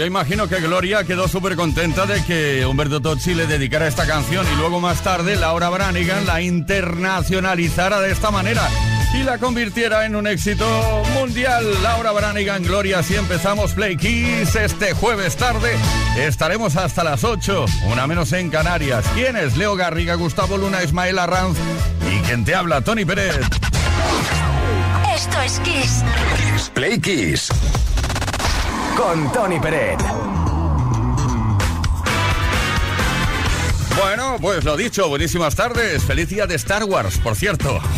Yo imagino que Gloria quedó súper contenta de que Humberto Tocci le dedicara esta canción y luego más tarde Laura Branigan la internacionalizara de esta manera y la convirtiera en un éxito mundial. Laura Branigan, Gloria, si empezamos Play Kiss este jueves tarde. Estaremos hasta las 8, una menos en Canarias. ¿Quién es? Leo Garriga, Gustavo Luna, Ismael Arranz y quien te habla, Tony Pérez. Esto es Kiss. Play Kiss con Tony Peret. Bueno, pues lo dicho, buenísimas tardes. Feliz día de Star Wars, por cierto.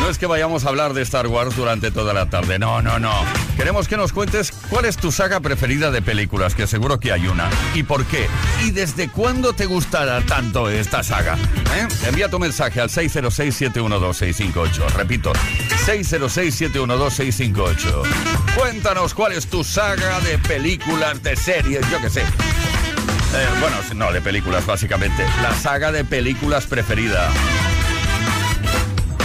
No es que vayamos a hablar de Star Wars durante toda la tarde, no, no, no. Queremos que nos cuentes cuál es tu saga preferida de películas, que seguro que hay una. ¿Y por qué? ¿Y desde cuándo te gustará tanto esta saga? ¿Eh? Envía tu mensaje al 606-712-658. Repito, 606-712-658. Cuéntanos cuál es tu saga de películas, de series, yo qué sé. Eh, bueno, no, de películas básicamente. La saga de películas preferida.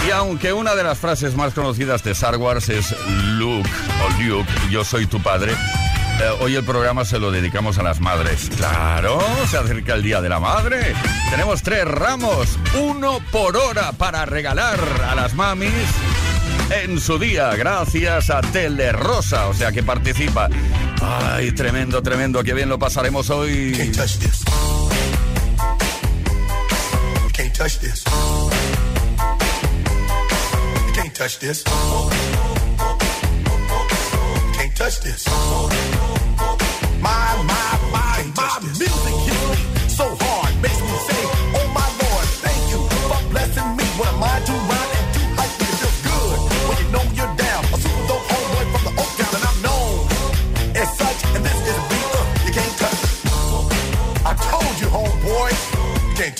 Y aunque una de las frases más conocidas de Star Wars es Luke o Luke, yo soy tu padre, eh, hoy el programa se lo dedicamos a las madres. Claro, se acerca el Día de la Madre. Tenemos tres ramos, uno por hora para regalar a las mamis en su día, gracias a Tele Rosa, o sea que participa. Ay, tremendo, tremendo, qué bien lo pasaremos hoy. Can't touch this. Touch this. Can't touch this. My, my,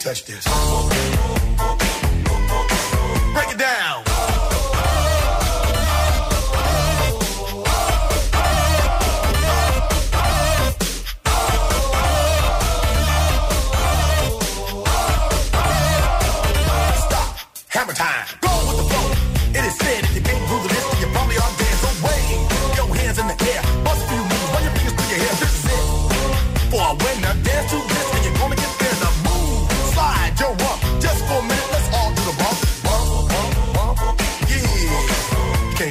touch this. Break it down. Stop. Hammer time.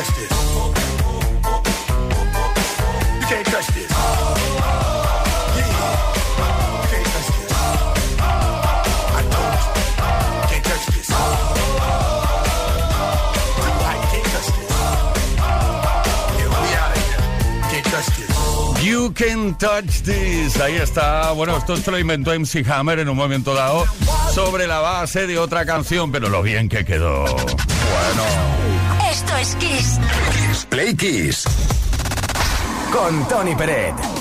You can't touch this. You can touch this. Ahí está. Bueno, esto se lo inventó MC Hammer en un momento dado sobre la base de otra canción, pero lo bien que quedó. Bueno. Esto es Play Kiss. Con Tony Peret.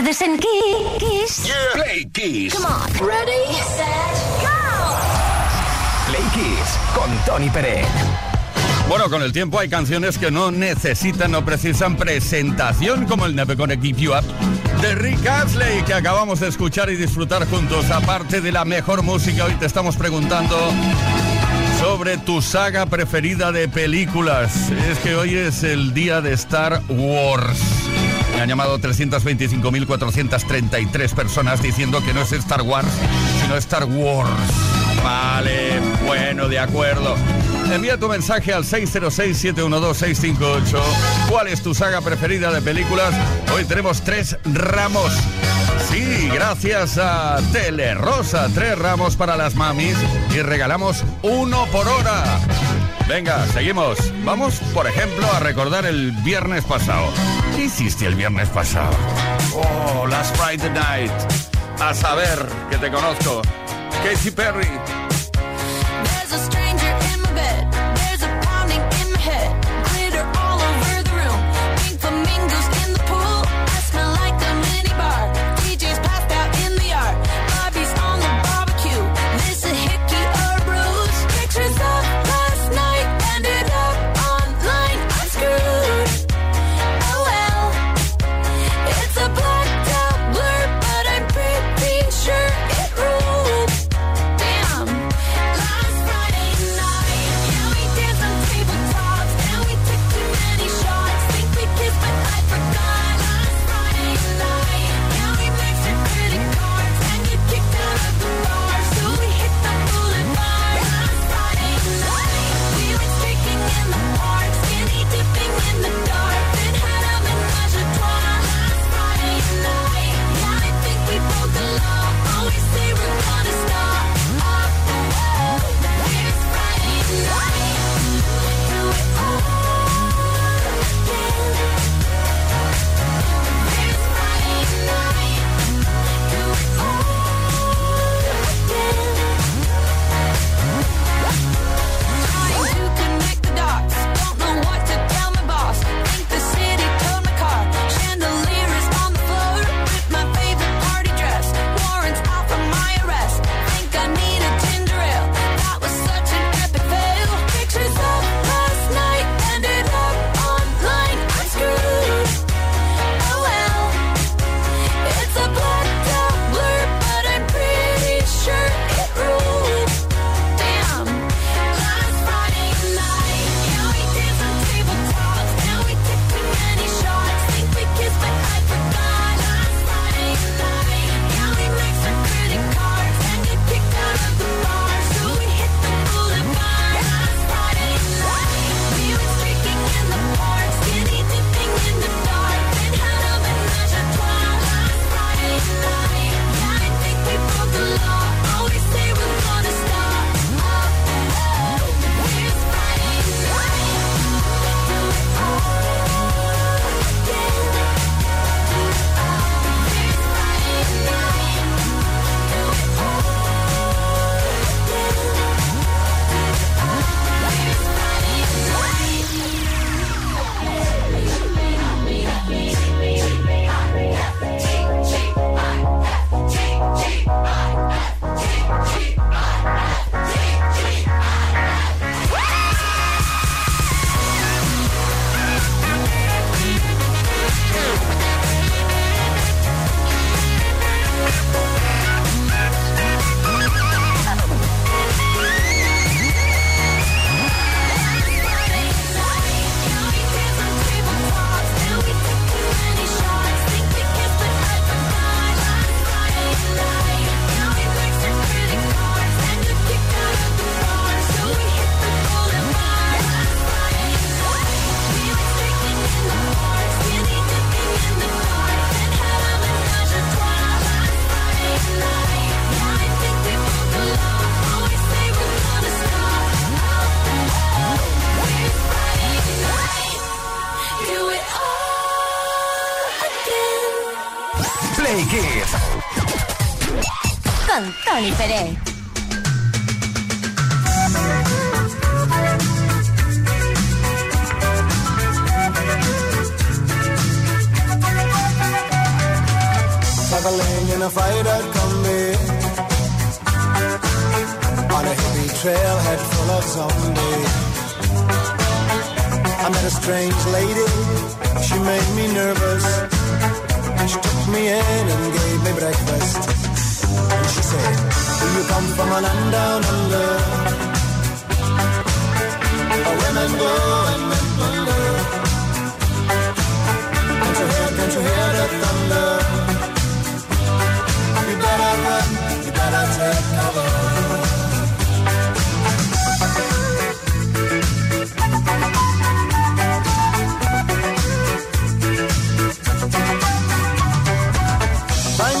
Tardes en Kiss. Yeah. Play Kiss. Come on. Ready, set, go. Play Kiss con Tony Pérez. Bueno, con el tiempo hay canciones que no necesitan o precisan presentación, como el Never Gonna Keep You Up de Rick Astley, que acabamos de escuchar y disfrutar juntos. Aparte de la mejor música, hoy te estamos preguntando sobre tu saga preferida de películas. Es que hoy es el día de Star Wars. Han llamado 325.433 personas diciendo que no es Star Wars, sino Star Wars. Vale, bueno, de acuerdo. Envía tu mensaje al 606-712-658. ¿Cuál es tu saga preferida de películas? Hoy tenemos tres ramos. Sí, gracias a Telerosa, tres ramos para las mamis y regalamos uno por hora. Venga, seguimos. Vamos, por ejemplo, a recordar el viernes pasado. ¿Qué hiciste el viernes pasado? Oh, last Friday night. A saber que te conozco. Katy Perry.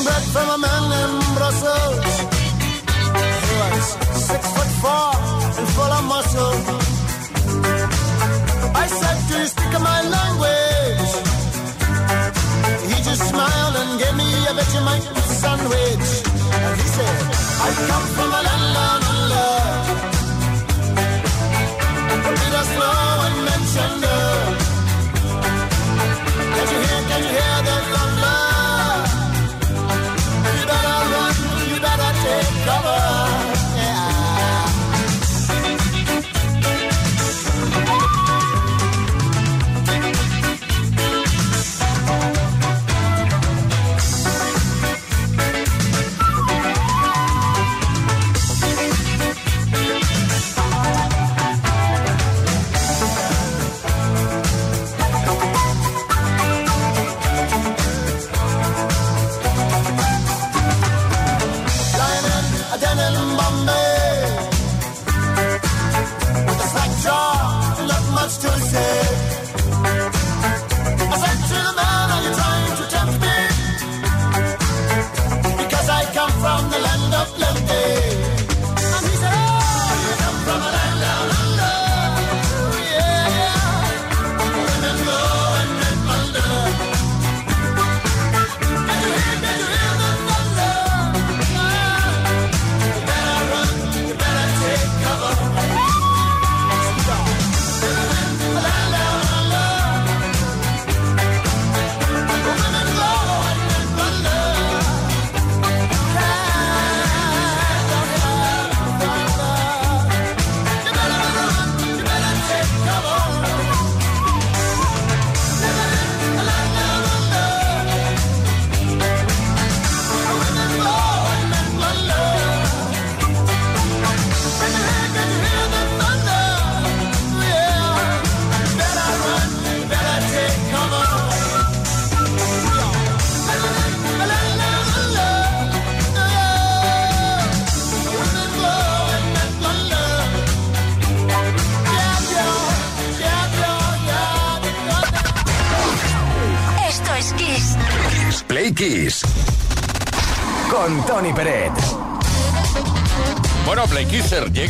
Buying bread from a man in Brussels. He was six foot four and full of muscle. I said, Do you speak my language? He just smiled and gave me a Vegemite sandwich. And he said, I come from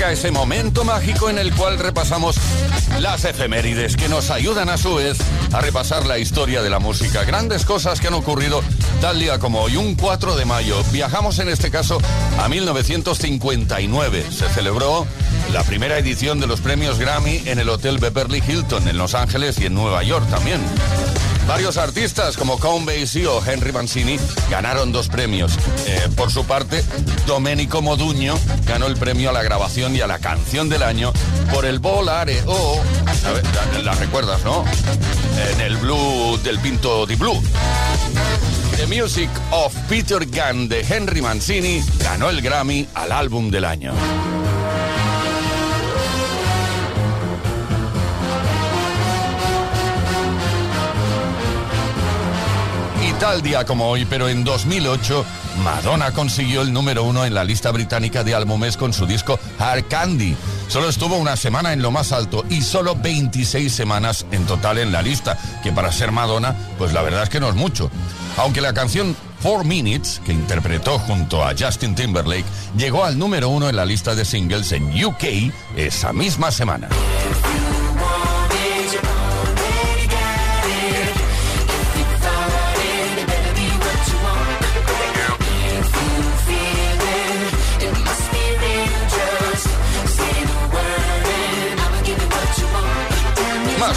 llega ese momento mágico en el cual repasamos las efemérides que nos ayudan a su vez a repasar la historia de la música. Grandes cosas que han ocurrido tal día como hoy, un 4 de mayo. Viajamos en este caso a 1959. Se celebró la primera edición de los premios Grammy en el Hotel Beverly Hilton en Los Ángeles y en Nueva York también. Varios artistas como Count Basie o Henry Mancini ganaron dos premios. Eh, por su parte, Domenico Moduño ganó el premio a la grabación y a la canción del año por el Volare o... la recuerdas, ¿no? En el Blue del Pinto di Blue. The Music of Peter Gunn de Henry Mancini ganó el Grammy al álbum del año. Y tal día como hoy, pero en 2008, Madonna consiguió el número uno en la lista británica de álbumes con su disco Hard Candy. Solo estuvo una semana en lo más alto y solo 26 semanas en total en la lista, que para ser Madonna, pues la verdad es que no es mucho. Aunque la canción Four Minutes, que interpretó junto a Justin Timberlake, llegó al número uno en la lista de singles en UK esa misma semana.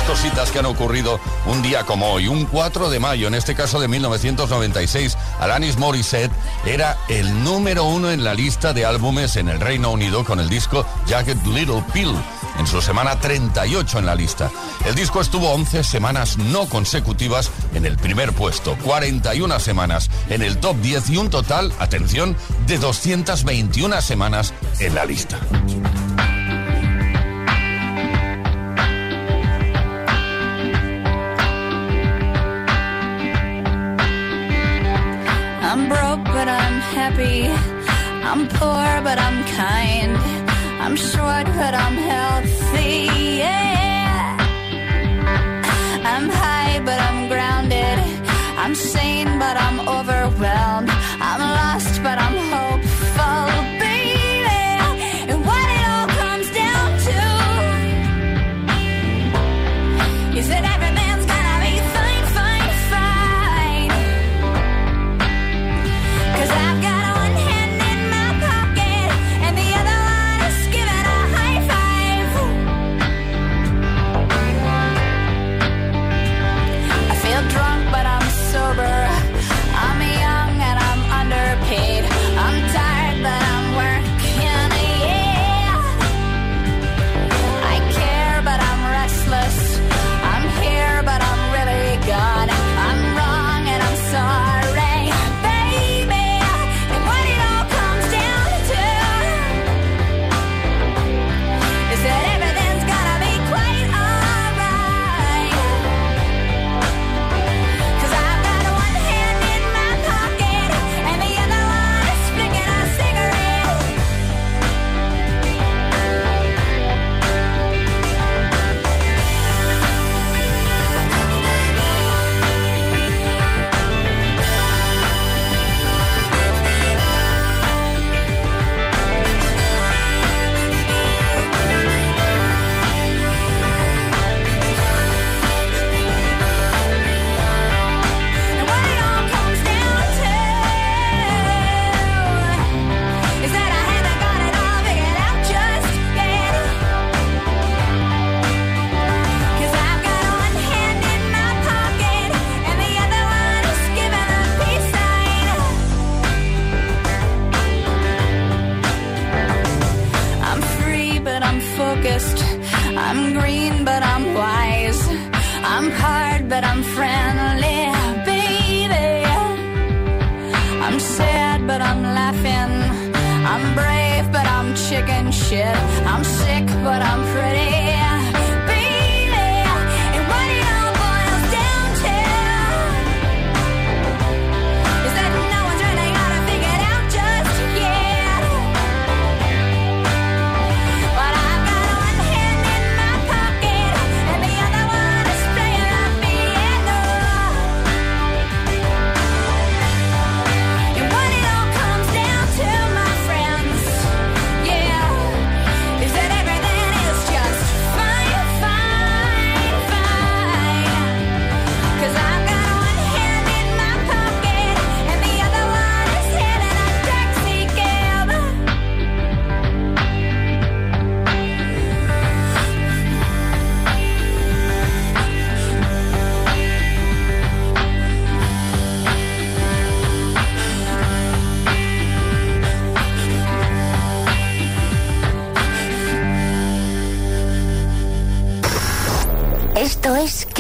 Cositas que han ocurrido un día como hoy, un 4 de mayo, en este caso de 1996. Alanis Morissette era el número uno en la lista de álbumes en el Reino Unido con el disco Jagged Little Pill en su semana 38 en la lista. El disco estuvo 11 semanas no consecutivas en el primer puesto, 41 semanas en el top 10 y un total, atención, de 221 semanas en la lista. But I'm happy. I'm poor, but I'm kind. I'm short, but I'm healthy. Yeah.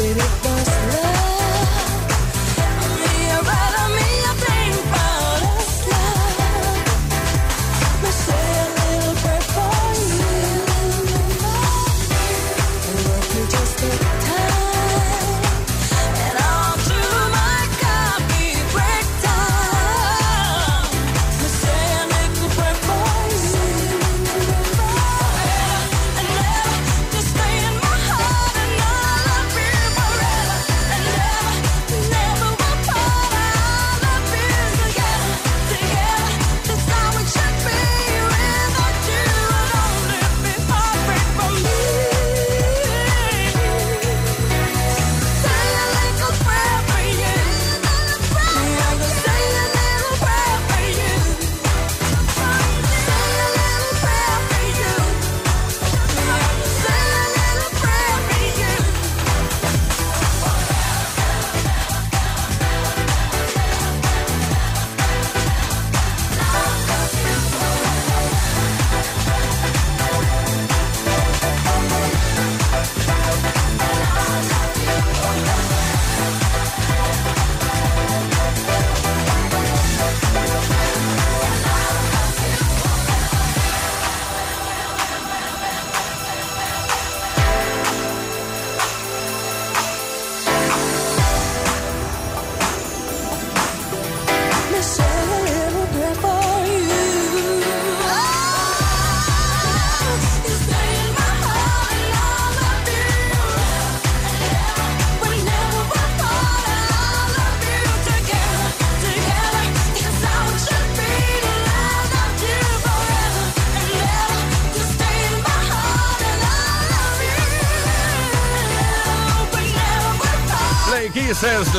Baby, it was love.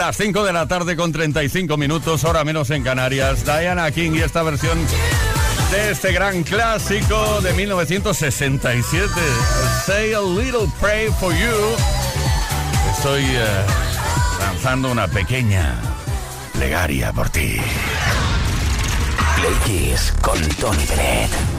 Las 5 de la tarde con 35 minutos, hora menos en Canarias. Diana King y esta versión de este gran clásico de 1967, Say a Little Pray for You. Estoy eh, lanzando una pequeña plegaria por ti. Play Kiss con Tony Peret.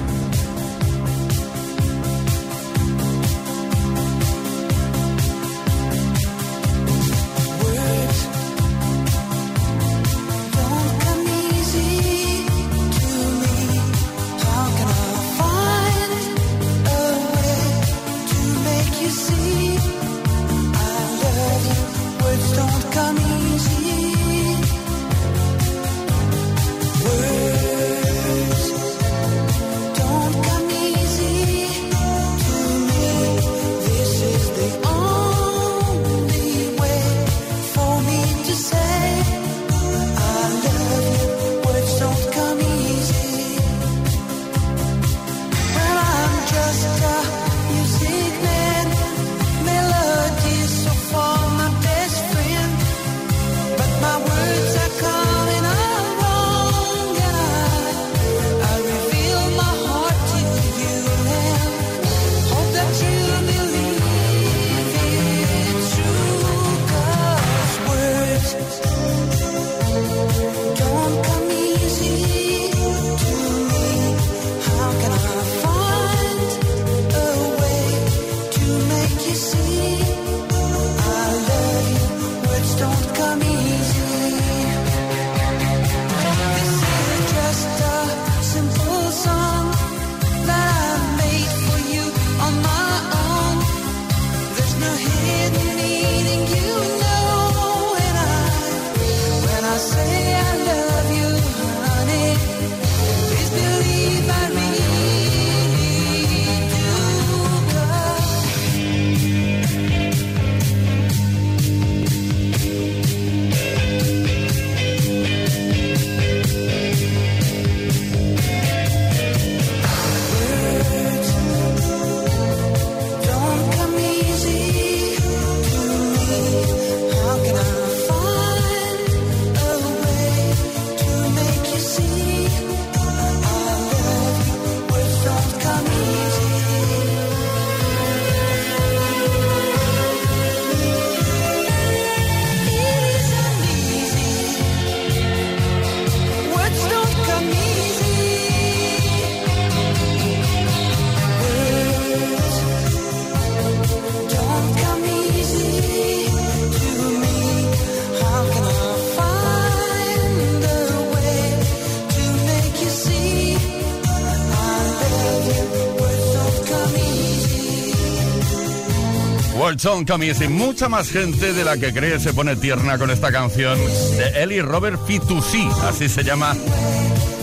Come Easy. Mucha más gente de la que cree se pone tierna con esta canción de Eli Robert Fitoussi. Así se llama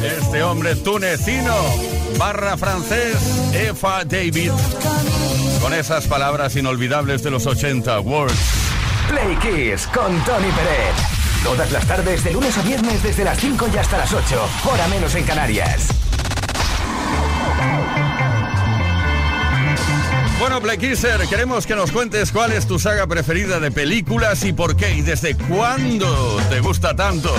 este hombre tunecino barra francés Efa David. Con esas palabras inolvidables de los 80. Words. Play Kiss con Tony Peret. Todas las tardes, de lunes a viernes, desde las 5 y hasta las 8. Hora menos en Canarias. Play Kisser, queremos que nos cuentes cuál es tu saga preferida de películas y por qué y desde cuándo te gusta tanto.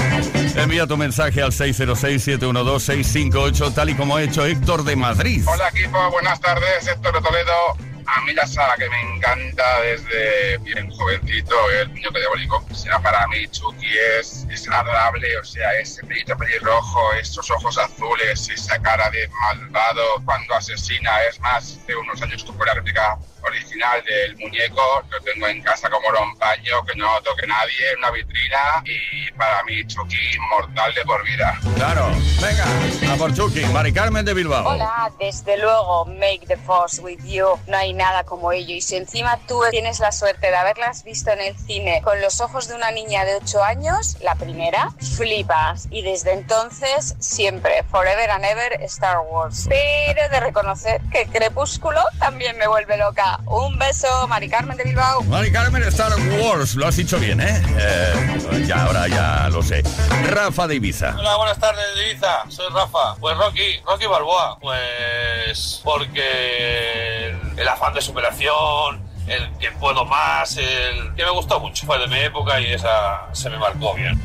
Envía tu mensaje al 606-712-658, tal y como ha hecho Héctor de Madrid. Hola equipo, buenas tardes, Héctor de Toledo. A mí la saga que me encanta desde bien jovencito, el niño diabólico, será para mí Chucky, es, es agradable, o sea, ese pelito pelirrojo, esos ojos azules, esa cara de malvado cuando asesina, es más, de unos años tuve la réplica original del muñeco, lo tengo en casa como un paño, que no toque nadie, en una vitrina, y para mí Chucky inmortal de por vida. Claro, venga, a por Chucky, Mari Carmen de Bilbao. Hola, desde luego, Make the Force with You. No hay nada como ello. Y si encima tú tienes la suerte de haberlas visto en el cine con los ojos de una niña de 8 años, la primera, flipas. Y desde entonces, siempre, forever and ever, Star Wars. Pero de reconocer que Crepúsculo también me vuelve loca. Un beso, Mari Carmen de Bilbao. Mari Carmen Star Wars, lo has dicho bien, ¿eh? Eh, Ya, ahora ya lo sé. Rafa de Ibiza. Hola, buenas tardes, Ibiza. Soy Rafa. Pues Rocky, Rocky Balboa. Pues porque el afán de superación, el que puedo más, el que me gustó mucho. Fue de mi época y esa se me marcó bien.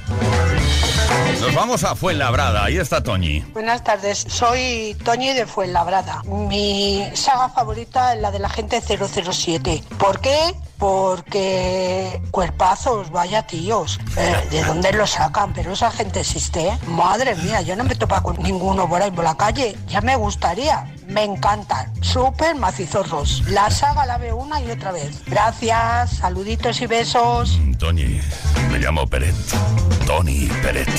Nos vamos a Fuenlabrada, ahí está Toñi. Buenas tardes, soy Toñi de Fuenlabrada. Mi saga favorita es la de la gente 007. ¿Por qué? Porque cuerpazos, vaya tíos. Eh, ¿De dónde lo sacan? Pero esa gente existe, ¿eh? Madre mía, yo no me topa con ninguno por ahí por la calle. Ya me gustaría. Me encantan. Súper macizorros. La saga la veo una y otra vez. Gracias, saluditos y besos. Toñi, me llamo Peret. Tony Peret.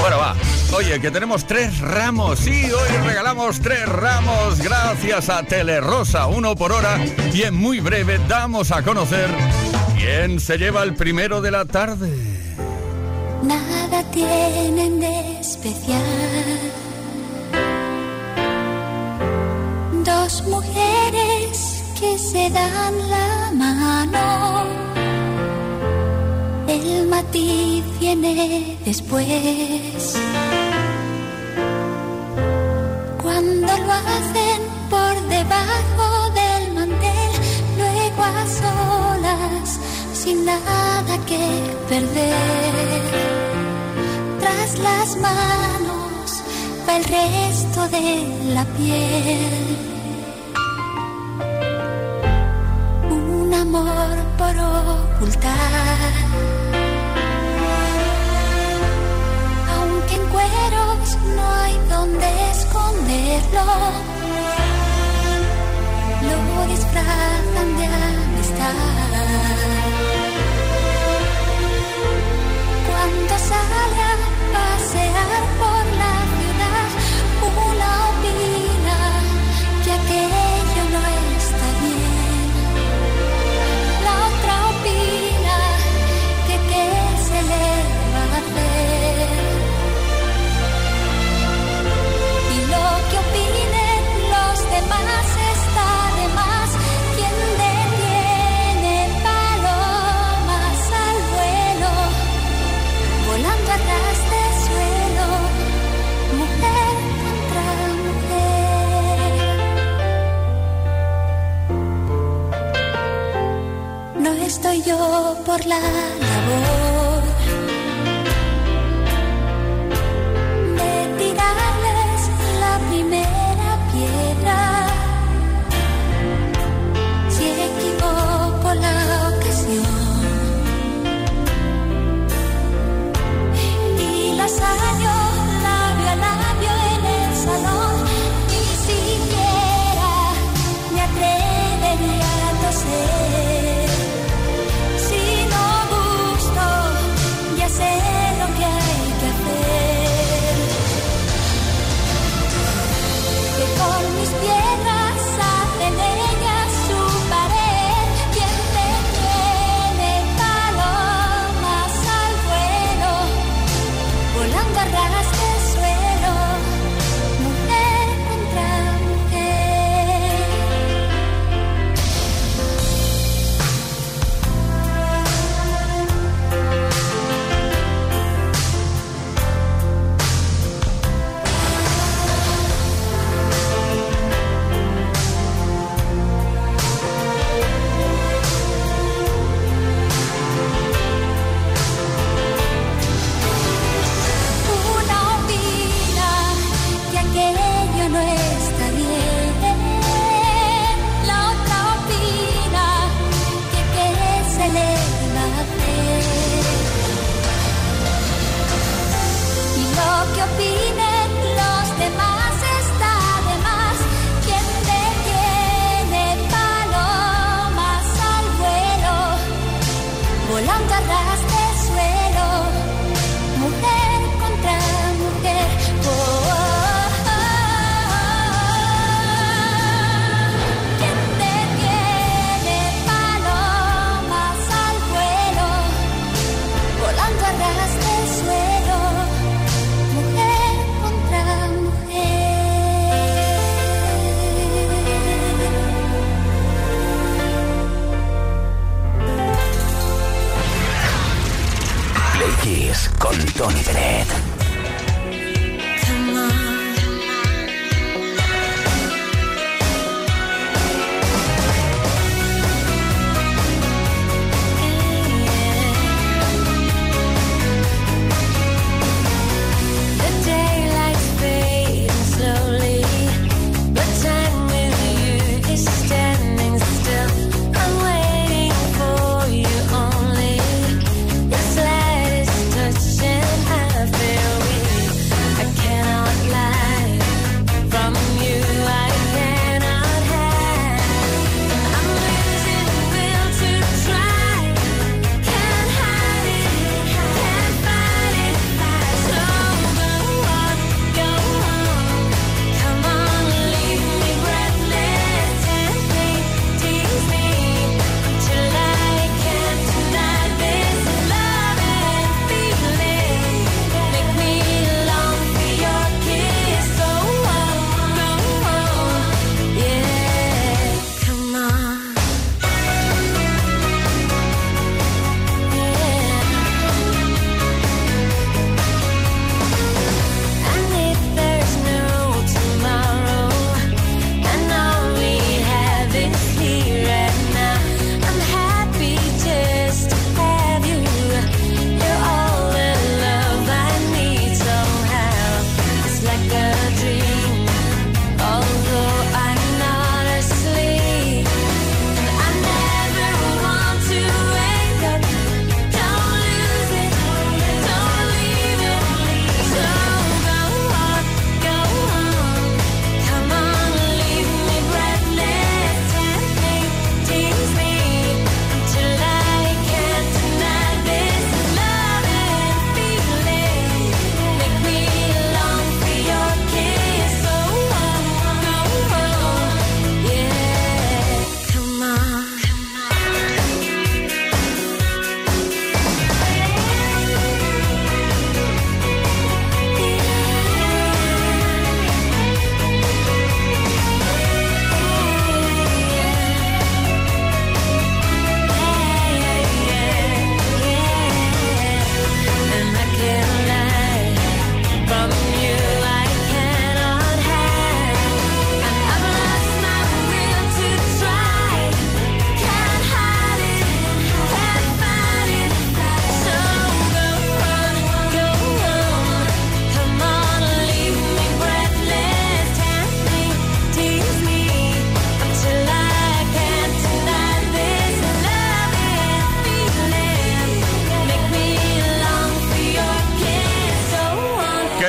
Bueno, va. Oye, que tenemos tres ramos. Sí, hoy regalamos tres ramos gracias a Telerosa, uno por hora. Y en muy breve damos a conocer quién se lleva el primero de la tarde. Nada tienen de especial. Dos mujeres que se dan la mano. El matiz viene después. Cuando lo hacen que perder. Tras las manos va el resto de la piel. Un amor por ocultar. Aunque en cueros no hay donde esconderlo, lo disfrazan de amistad. Sale a pasear por por la labor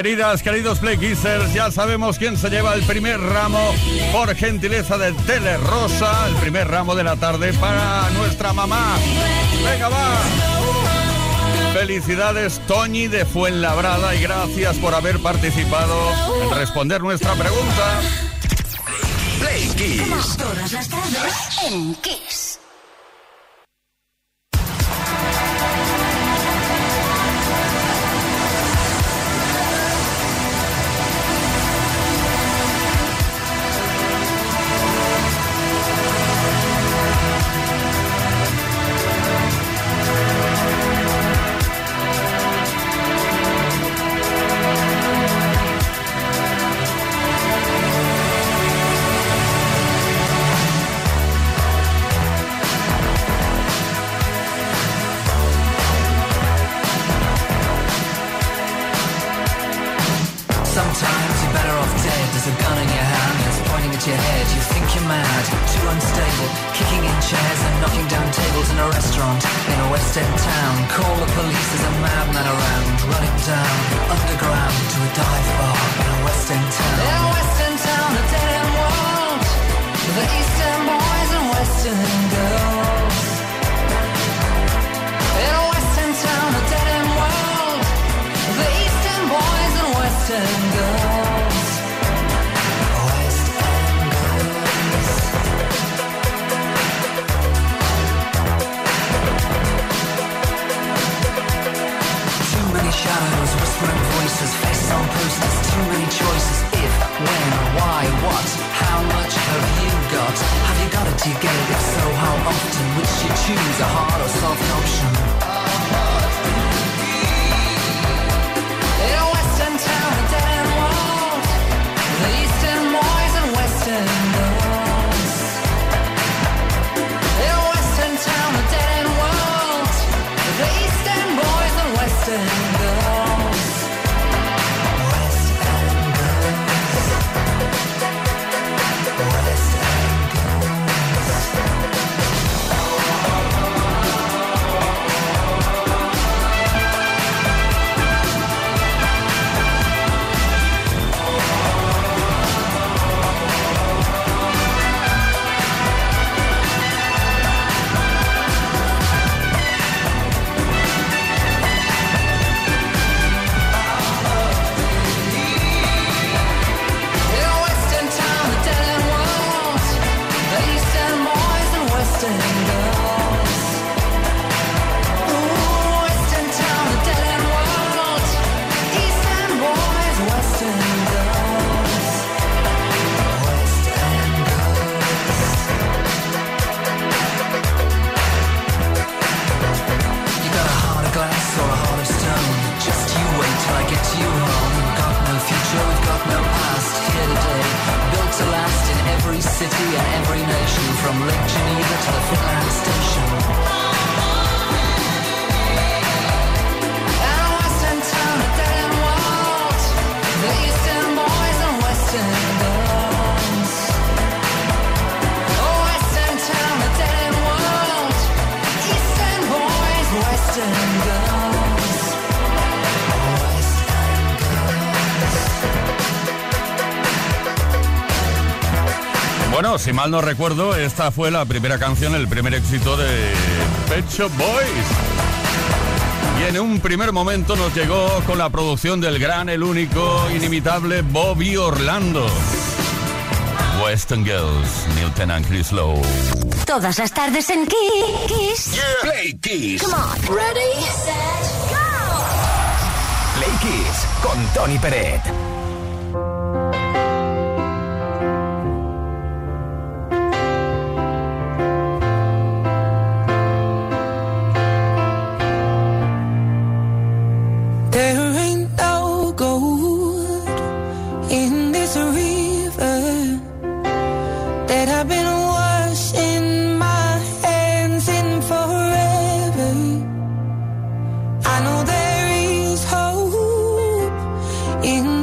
Queridas, queridos Playkissers, ya sabemos quién se lleva el primer ramo por gentileza de Tele Rosa, el primer ramo de la tarde para nuestra mamá. Venga, va. Felicidades Toñi de Fuenlabrada y gracias por haber participado en responder nuestra pregunta. Playkiss. Todas las tardes en Kiss. and go. no recuerdo, esta fue la primera canción, el primer éxito de Pecho Boys. Y en un primer momento nos llegó con la producción del gran, el único, inimitable Bobby Orlando. Western Girls, Newton and Chris Lowe. Todas las tardes en Kiss. Yeah. Play Kiss. Come on. Ready, set, go. Play Kiss con Tony Peret. in